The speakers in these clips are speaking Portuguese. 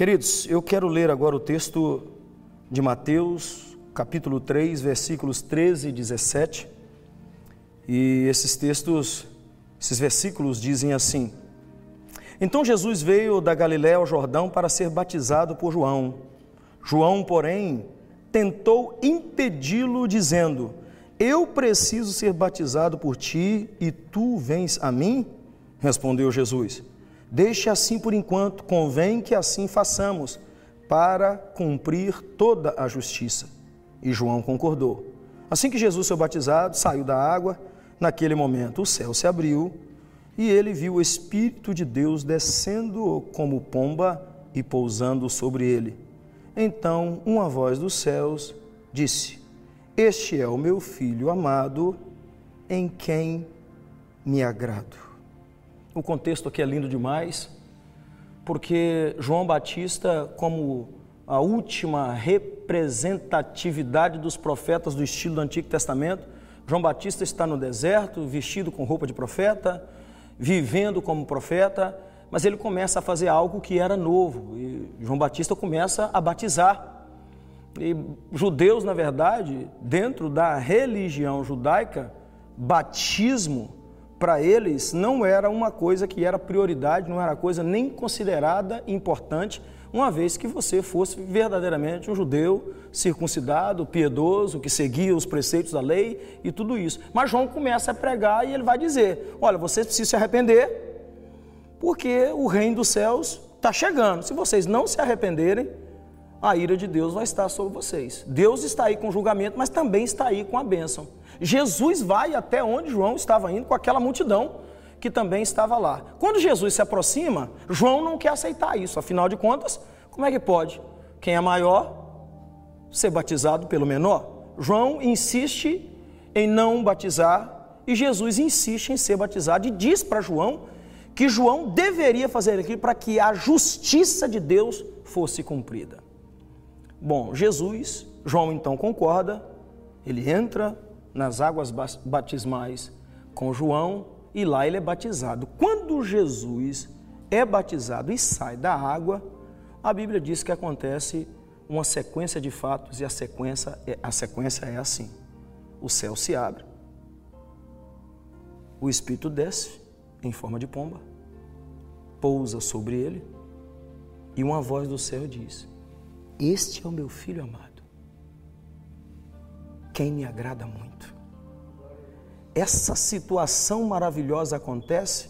Queridos, eu quero ler agora o texto de Mateus, capítulo 3, versículos 13 e 17. E esses textos, esses versículos dizem assim: Então Jesus veio da Galiléia ao Jordão para ser batizado por João. João, porém, tentou impedi-lo, dizendo: Eu preciso ser batizado por ti e tu vens a mim? Respondeu Jesus: Deixe assim por enquanto, convém que assim façamos, para cumprir toda a justiça. E João concordou. Assim que Jesus foi batizado, saiu da água, naquele momento o céu se abriu e ele viu o Espírito de Deus descendo como pomba e pousando sobre ele. Então uma voz dos céus disse: Este é o meu filho amado, em quem me agrado. O contexto aqui é lindo demais, porque João Batista, como a última representatividade dos profetas do estilo do Antigo Testamento, João Batista está no deserto, vestido com roupa de profeta, vivendo como profeta, mas ele começa a fazer algo que era novo. E João Batista começa a batizar. E judeus, na verdade, dentro da religião judaica, batismo para eles não era uma coisa que era prioridade, não era coisa nem considerada importante, uma vez que você fosse verdadeiramente um judeu circuncidado, piedoso, que seguia os preceitos da lei e tudo isso. Mas João começa a pregar e ele vai dizer: Olha, vocês precisam se arrepender, porque o reino dos céus está chegando. Se vocês não se arrependerem, a ira de Deus vai estar sobre vocês. Deus está aí com julgamento, mas também está aí com a bênção. Jesus vai até onde João estava indo com aquela multidão que também estava lá. Quando Jesus se aproxima, João não quer aceitar isso, afinal de contas, como é que pode? Quem é maior ser batizado pelo menor? João insiste em não batizar e Jesus insiste em ser batizado e diz para João que João deveria fazer aquilo para que a justiça de Deus fosse cumprida. Bom, Jesus, João então concorda, ele entra nas águas batismais com João e lá ele é batizado. Quando Jesus é batizado e sai da água, a Bíblia diz que acontece uma sequência de fatos e a sequência é, a sequência é assim: o céu se abre, o Espírito desce em forma de pomba, pousa sobre ele e uma voz do céu diz: este é o meu filho amado, quem me agrada muito. Essa situação maravilhosa acontece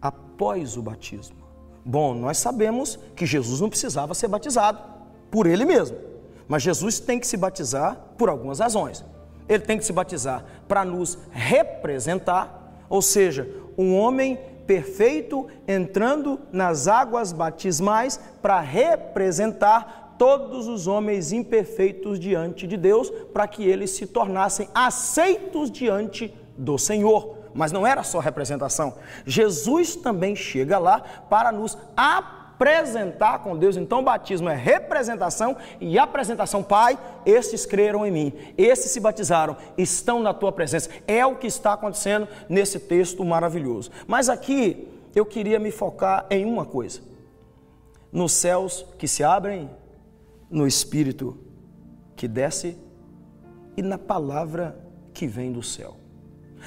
após o batismo. Bom, nós sabemos que Jesus não precisava ser batizado por ele mesmo, mas Jesus tem que se batizar por algumas razões. Ele tem que se batizar para nos representar, ou seja, um homem perfeito entrando nas águas batismais para representar todos os homens imperfeitos diante de Deus, para que eles se tornassem aceitos diante do Senhor. Mas não era só representação. Jesus também chega lá para nos apresentar com Deus. Então, o batismo é representação e apresentação. Pai, estes creram em mim, esses se batizaram, estão na tua presença. É o que está acontecendo nesse texto maravilhoso. Mas aqui eu queria me focar em uma coisa: nos céus que se abrem no Espírito que desce e na palavra que vem do céu.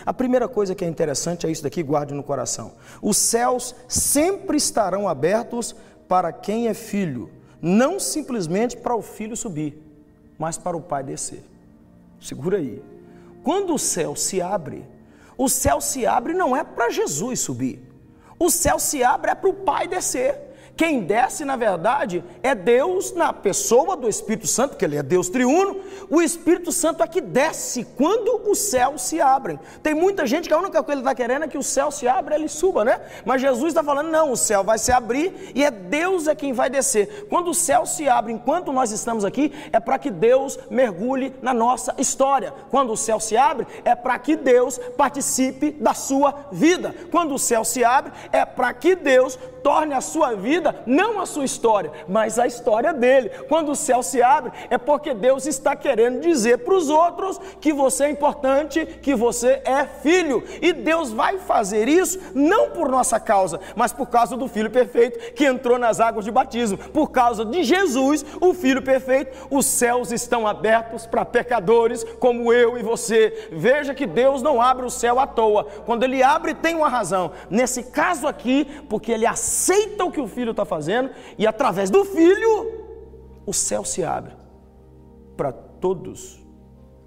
A primeira coisa que é interessante é isso daqui, guarde no coração. Os céus sempre estarão abertos para quem é filho, não simplesmente para o filho subir, mas para o pai descer. Segura aí. Quando o céu se abre, o céu se abre não é para Jesus subir. O céu se abre é para o pai descer. Quem desce, na verdade, é Deus na pessoa do Espírito Santo, porque ele é Deus triuno. O Espírito Santo é que desce quando os céus se abrem. Tem muita gente que a única coisa que ele está querendo é que o céu se abra e ele suba, né? Mas Jesus está falando: não, o céu vai se abrir e é Deus é quem vai descer. Quando o céu se abre enquanto nós estamos aqui, é para que Deus mergulhe na nossa história. Quando o céu se abre, é para que Deus participe da sua vida. Quando o céu se abre, é para que Deus torne a sua vida não a sua história, mas a história dele. Quando o céu se abre, é porque Deus está querendo dizer para os outros que você é importante, que você é filho. E Deus vai fazer isso não por nossa causa, mas por causa do Filho perfeito que entrou nas águas de batismo. Por causa de Jesus, o Filho perfeito, os céus estão abertos para pecadores como eu e você. Veja que Deus não abre o céu à toa. Quando Ele abre, tem uma razão. Nesse caso aqui, porque Ele aceita o que o Filho está fazendo e através do Filho, o céu se abre para todos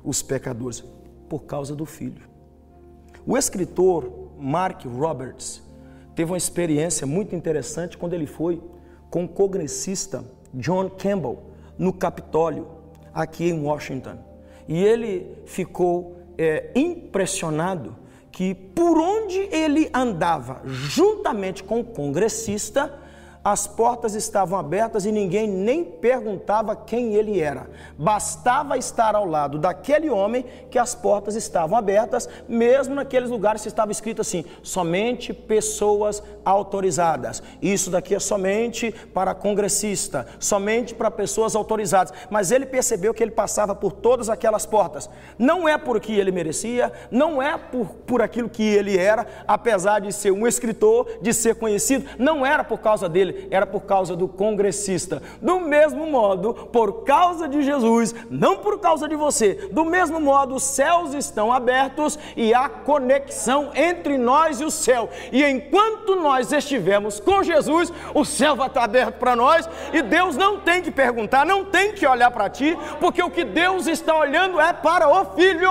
os pecadores por causa do Filho. O escritor Mark Roberts teve uma experiência muito interessante quando ele foi com o congressista John Campbell no Capitólio, aqui em Washington. E ele ficou é, impressionado que por onde ele andava, juntamente com o congressista, as portas estavam abertas e ninguém nem perguntava quem ele era. Bastava estar ao lado daquele homem que as portas estavam abertas, mesmo naqueles lugares que estava escrito assim: somente pessoas autorizadas. Isso daqui é somente para congressista, somente para pessoas autorizadas. Mas ele percebeu que ele passava por todas aquelas portas. Não é porque ele merecia, não é por, por aquilo que ele era, apesar de ser um escritor, de ser conhecido, não era por causa dele era por causa do congressista. Do mesmo modo, por causa de Jesus, não por causa de você. Do mesmo modo, os céus estão abertos e há conexão entre nós e o céu. E enquanto nós estivermos com Jesus, o céu vai estar aberto para nós e Deus não tem que perguntar, não tem que olhar para ti, porque o que Deus está olhando é para o Filho.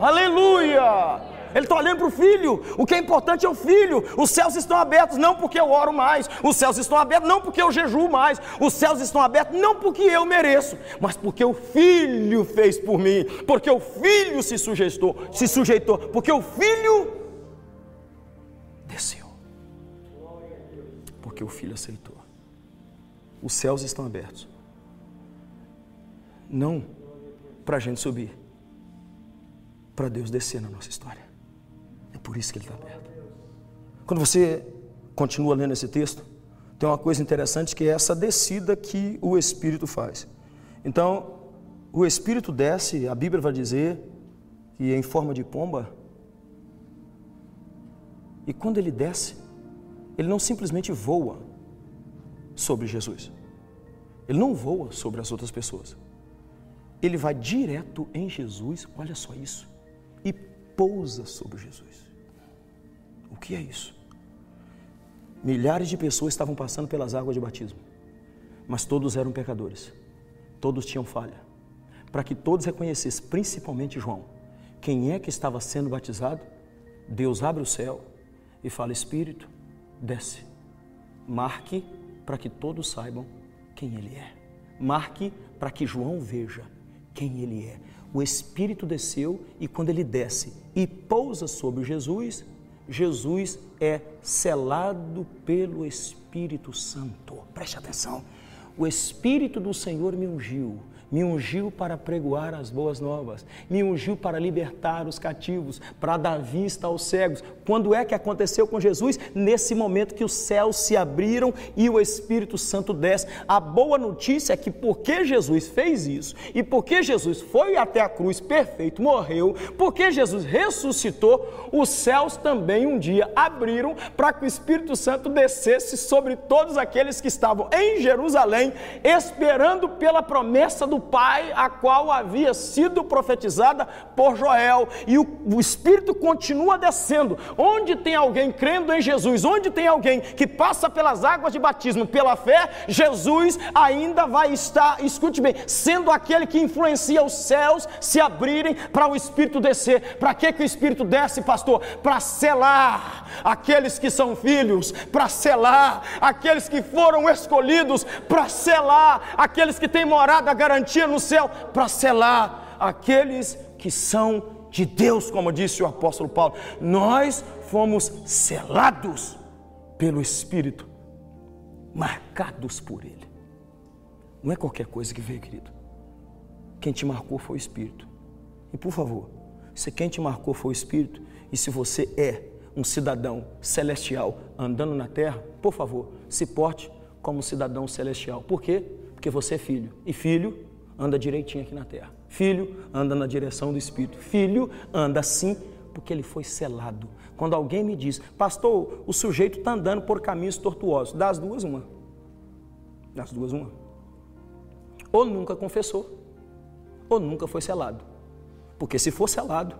Aleluia! Ele está olhando para o filho. O que é importante é o filho. Os céus estão abertos não porque eu oro mais. Os céus estão abertos não porque eu jejuo mais. Os céus estão abertos não porque eu mereço, mas porque o filho fez por mim. Porque o filho se sujeitou, se sujeitou. Porque o filho desceu. Porque o filho aceitou. Os céus estão abertos. Não para a gente subir, para Deus descer na nossa história. Por isso que ele está aberto. Quando você continua lendo esse texto, tem uma coisa interessante que é essa descida que o Espírito faz. Então, o Espírito desce, a Bíblia vai dizer que é em forma de pomba. E quando ele desce, ele não simplesmente voa sobre Jesus. Ele não voa sobre as outras pessoas. Ele vai direto em Jesus, olha só isso, e pousa sobre Jesus. Que é isso? Milhares de pessoas estavam passando pelas águas de batismo, mas todos eram pecadores, todos tinham falha. Para que todos reconhecessem, principalmente João, quem é que estava sendo batizado, Deus abre o céu e fala: Espírito, desce. Marque para que todos saibam quem ele é. Marque para que João veja quem ele é. O Espírito desceu e quando ele desce e pousa sobre Jesus, Jesus é selado pelo Espírito Santo. Preste atenção. O Espírito do Senhor me ungiu me ungiu para pregoar as boas novas, me ungiu para libertar os cativos, para dar vista aos cegos. Quando é que aconteceu com Jesus? Nesse momento que os céus se abriram e o Espírito Santo desce. A boa notícia é que porque Jesus fez isso e porque Jesus foi até a cruz perfeito, morreu, porque Jesus ressuscitou, os céus também um dia abriram para que o Espírito Santo descesse sobre todos aqueles que estavam em Jerusalém, esperando pela promessa Pai, a qual havia sido profetizada por Joel. E o, o Espírito continua descendo. Onde tem alguém crendo em Jesus, onde tem alguém que passa pelas águas de batismo pela fé, Jesus ainda vai estar, escute bem, sendo aquele que influencia os céus se abrirem para o Espírito descer. Para que, que o Espírito desce, pastor? Para selar aqueles que são filhos, para selar aqueles que foram escolhidos, para selar aqueles que têm morada garantida garantia no céu para selar aqueles que são de Deus, como disse o apóstolo Paulo. Nós fomos selados pelo Espírito, marcados por Ele. Não é qualquer coisa que veio, querido. Quem te marcou foi o Espírito. E por favor, se quem te marcou foi o Espírito, e se você é um cidadão celestial andando na terra, por favor, se porte como cidadão celestial. Por quê? Porque você é filho. E filho anda direitinho aqui na terra. Filho anda na direção do Espírito. Filho anda assim porque ele foi selado. Quando alguém me diz, pastor, o sujeito está andando por caminhos tortuosos, das duas, uma. Das duas, uma. Ou nunca confessou, ou nunca foi selado. Porque se for selado,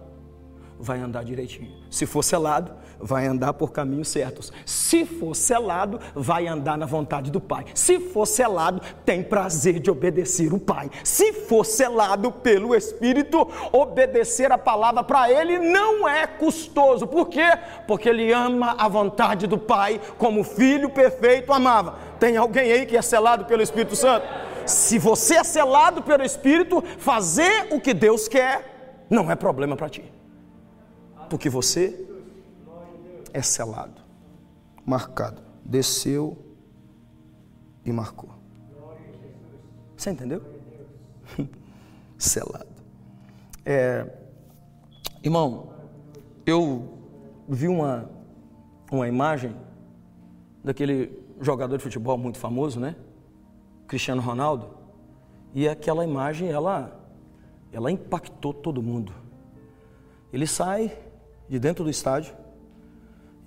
vai andar direitinho. Se for selado, vai andar por caminhos certos. Se for selado, vai andar na vontade do Pai. Se for selado, tem prazer de obedecer o Pai. Se for selado pelo Espírito, obedecer a palavra para ele não é custoso. Por quê? Porque ele ama a vontade do Pai como filho perfeito amava. Tem alguém aí que é selado pelo Espírito Santo? Se você é selado pelo Espírito, fazer o que Deus quer não é problema para ti porque você é selado, marcado, desceu e marcou. Você entendeu? selado. É, irmão, eu vi uma, uma imagem daquele jogador de futebol muito famoso, né? Cristiano Ronaldo. E aquela imagem, ela, ela impactou todo mundo. Ele sai de dentro do estádio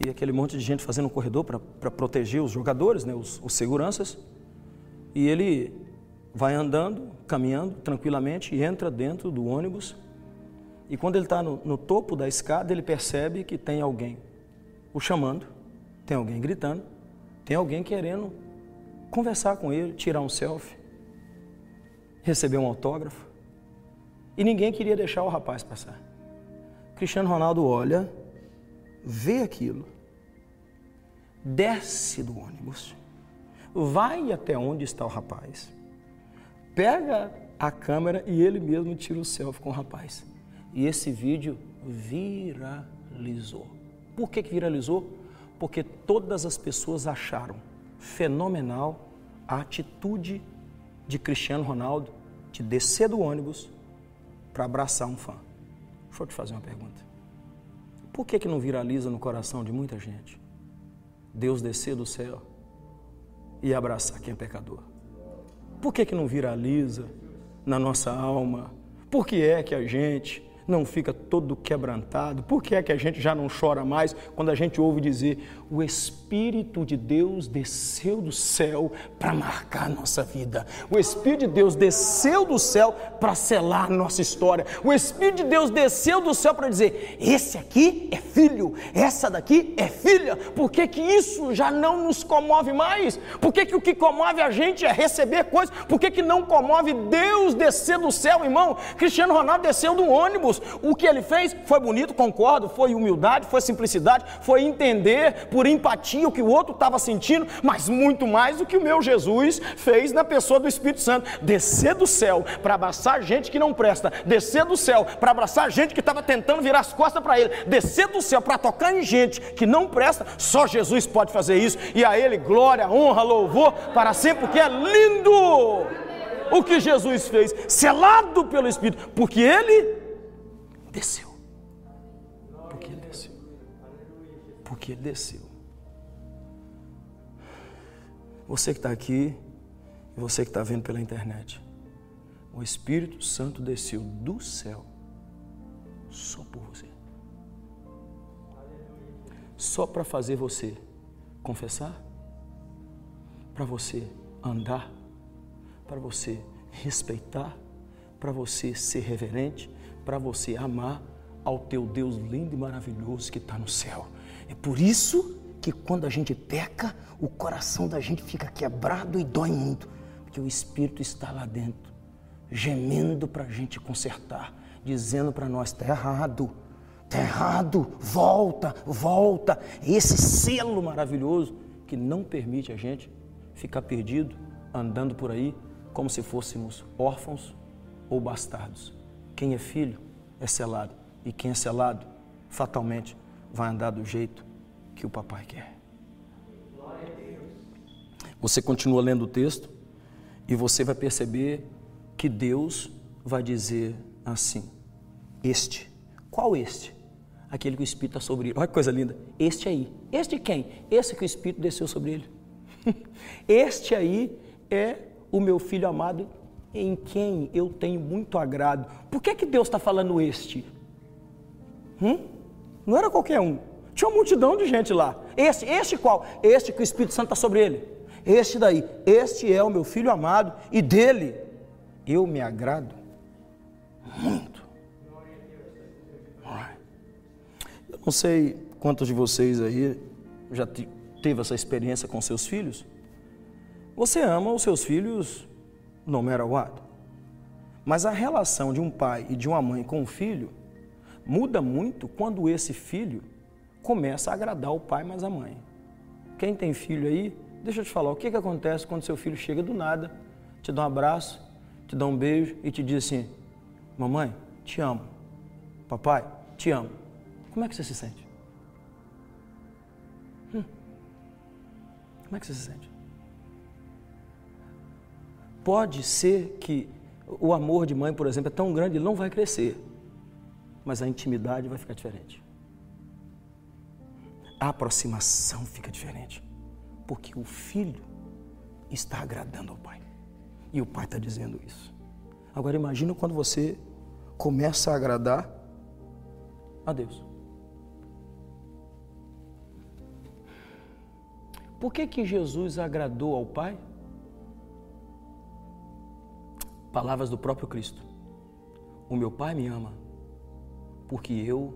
e aquele monte de gente fazendo um corredor para proteger os jogadores, né, os, os seguranças. E ele vai andando, caminhando tranquilamente e entra dentro do ônibus. E quando ele está no, no, topo da escada, ele percebe que tem alguém o chamando, tem alguém gritando, tem alguém querendo conversar com ele, tirar um selfie, receber um autógrafo. E ninguém queria deixar o rapaz passar. Cristiano Ronaldo olha, vê aquilo, desce do ônibus, vai até onde está o rapaz, pega a câmera e ele mesmo tira o selfie com o rapaz. E esse vídeo viralizou. Por que, que viralizou? Porque todas as pessoas acharam fenomenal a atitude de Cristiano Ronaldo de descer do ônibus para abraçar um fã. Deixa eu te fazer uma pergunta. Por que, que não viraliza no coração de muita gente? Deus descer do céu e abraçar quem é pecador. Por que, que não viraliza na nossa alma? Por que é que a gente não fica todo quebrantado? Por que é que a gente já não chora mais quando a gente ouve dizer: o Espírito de Deus desceu do céu para marcar a nossa vida? O Espírito de Deus desceu do céu para selar nossa história. O Espírito de Deus desceu do céu para dizer: esse aqui é filho, essa daqui é filha. Por que, que isso já não nos comove mais? Por que, que o que comove a gente é receber coisas? Por que, que não comove Deus descer do céu, irmão? Cristiano Ronaldo desceu do ônibus O que ele fez foi bonito, concordo, foi humildade, foi simplicidade, foi entender por empatia o que o outro estava sentindo, mas muito mais do que o meu Jesus fez na pessoa do Espírito Santo. Descer do céu para abraçar gente que não presta, descer do céu para abraçar gente que estava tentando virar as costas para ele, descer do céu para tocar em gente que não presta, só Jesus pode fazer isso. E a ele glória, honra, louvor para sempre, porque é lindo o que Jesus fez, selado pelo Espírito, porque ele desceu. Porque ele desceu. Porque ele desceu. Você que está aqui e você que está vendo pela internet, o Espírito Santo desceu do céu só por você. Só para fazer você confessar, para você andar, para você respeitar, para você ser reverente, para você amar ao teu Deus lindo e maravilhoso que está no céu. É por isso que quando a gente peca, o coração da gente fica quebrado e dói muito, porque o Espírito está lá dentro, gemendo para a gente consertar, dizendo para nós: está errado, está errado, volta, volta. Esse selo maravilhoso que não permite a gente ficar perdido, andando por aí como se fôssemos órfãos ou bastardos. Quem é filho é selado. E quem é selado, fatalmente, vai andar do jeito que o papai quer. Você continua lendo o texto e você vai perceber que Deus vai dizer assim: Este. Qual este? aquele que o Espírito está sobre ele. Olha que coisa linda. Este aí. Este quem? Esse que o Espírito desceu sobre ele. Este aí é o meu filho amado em quem eu tenho muito agrado. Por que, que Deus está falando este? Hum? Não era qualquer um. Tinha uma multidão de gente lá. Este, este qual? Este que o Espírito Santo está sobre ele. Este daí. Este é o meu filho amado e dele eu me agrado muito. Eu não sei quantos de vocês aí já teve essa experiência com seus filhos. Você ama os seus filhos no matter what. Mas a relação de um pai e de uma mãe com o filho muda muito quando esse filho começa a agradar o pai mais a mãe. Quem tem filho aí, deixa eu te falar, o que, que acontece quando seu filho chega do nada, te dá um abraço, te dá um beijo e te diz assim: Mamãe, te amo. Papai, te amo. Como é que você se sente? Hum. Como é que você se sente? Pode ser que o amor de mãe, por exemplo, é tão grande, ele não vai crescer, mas a intimidade vai ficar diferente. A aproximação fica diferente, porque o filho está agradando ao pai. E o pai está dizendo isso. Agora imagina quando você começa a agradar a Deus. Por que que Jesus agradou ao Pai? Palavras do próprio Cristo. O meu Pai me ama porque eu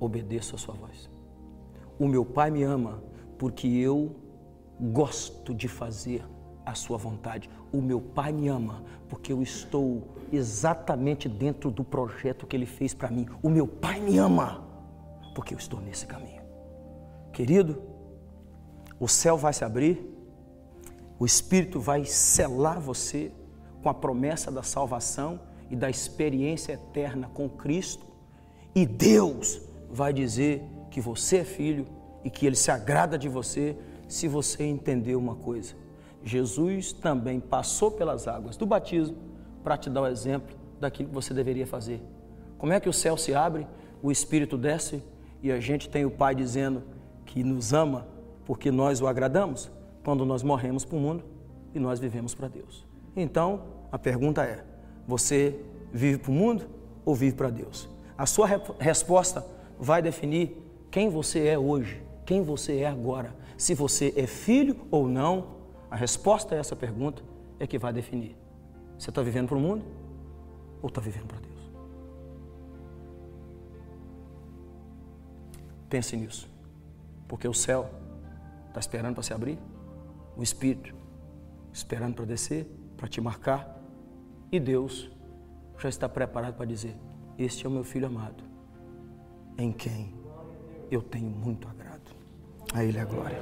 obedeço a sua voz. O meu Pai me ama porque eu gosto de fazer a sua vontade. O meu Pai me ama porque eu estou exatamente dentro do projeto que ele fez para mim. O meu Pai me ama porque eu estou nesse caminho. Querido, o céu vai se abrir, o Espírito vai selar você com a promessa da salvação e da experiência eterna com Cristo, e Deus vai dizer que você é filho e que Ele se agrada de você se você entender uma coisa. Jesus também passou pelas águas do batismo para te dar o exemplo daquilo que você deveria fazer. Como é que o céu se abre, o Espírito desce e a gente tem o Pai dizendo que nos ama porque nós o agradamos? Quando nós morremos para o mundo e nós vivemos para Deus. Então, a pergunta é: você vive para o mundo ou vive para Deus? A sua re resposta vai definir quem você é hoje, quem você é agora, se você é filho ou não. A resposta a essa pergunta é que vai definir. Você está vivendo para o mundo ou está vivendo para Deus? Pense nisso, porque o céu está esperando para se abrir, o Espírito esperando para descer, para te marcar e Deus já está preparado para dizer: Este é o meu filho amado, em quem eu tenho muito agrado. A Ele é a glória.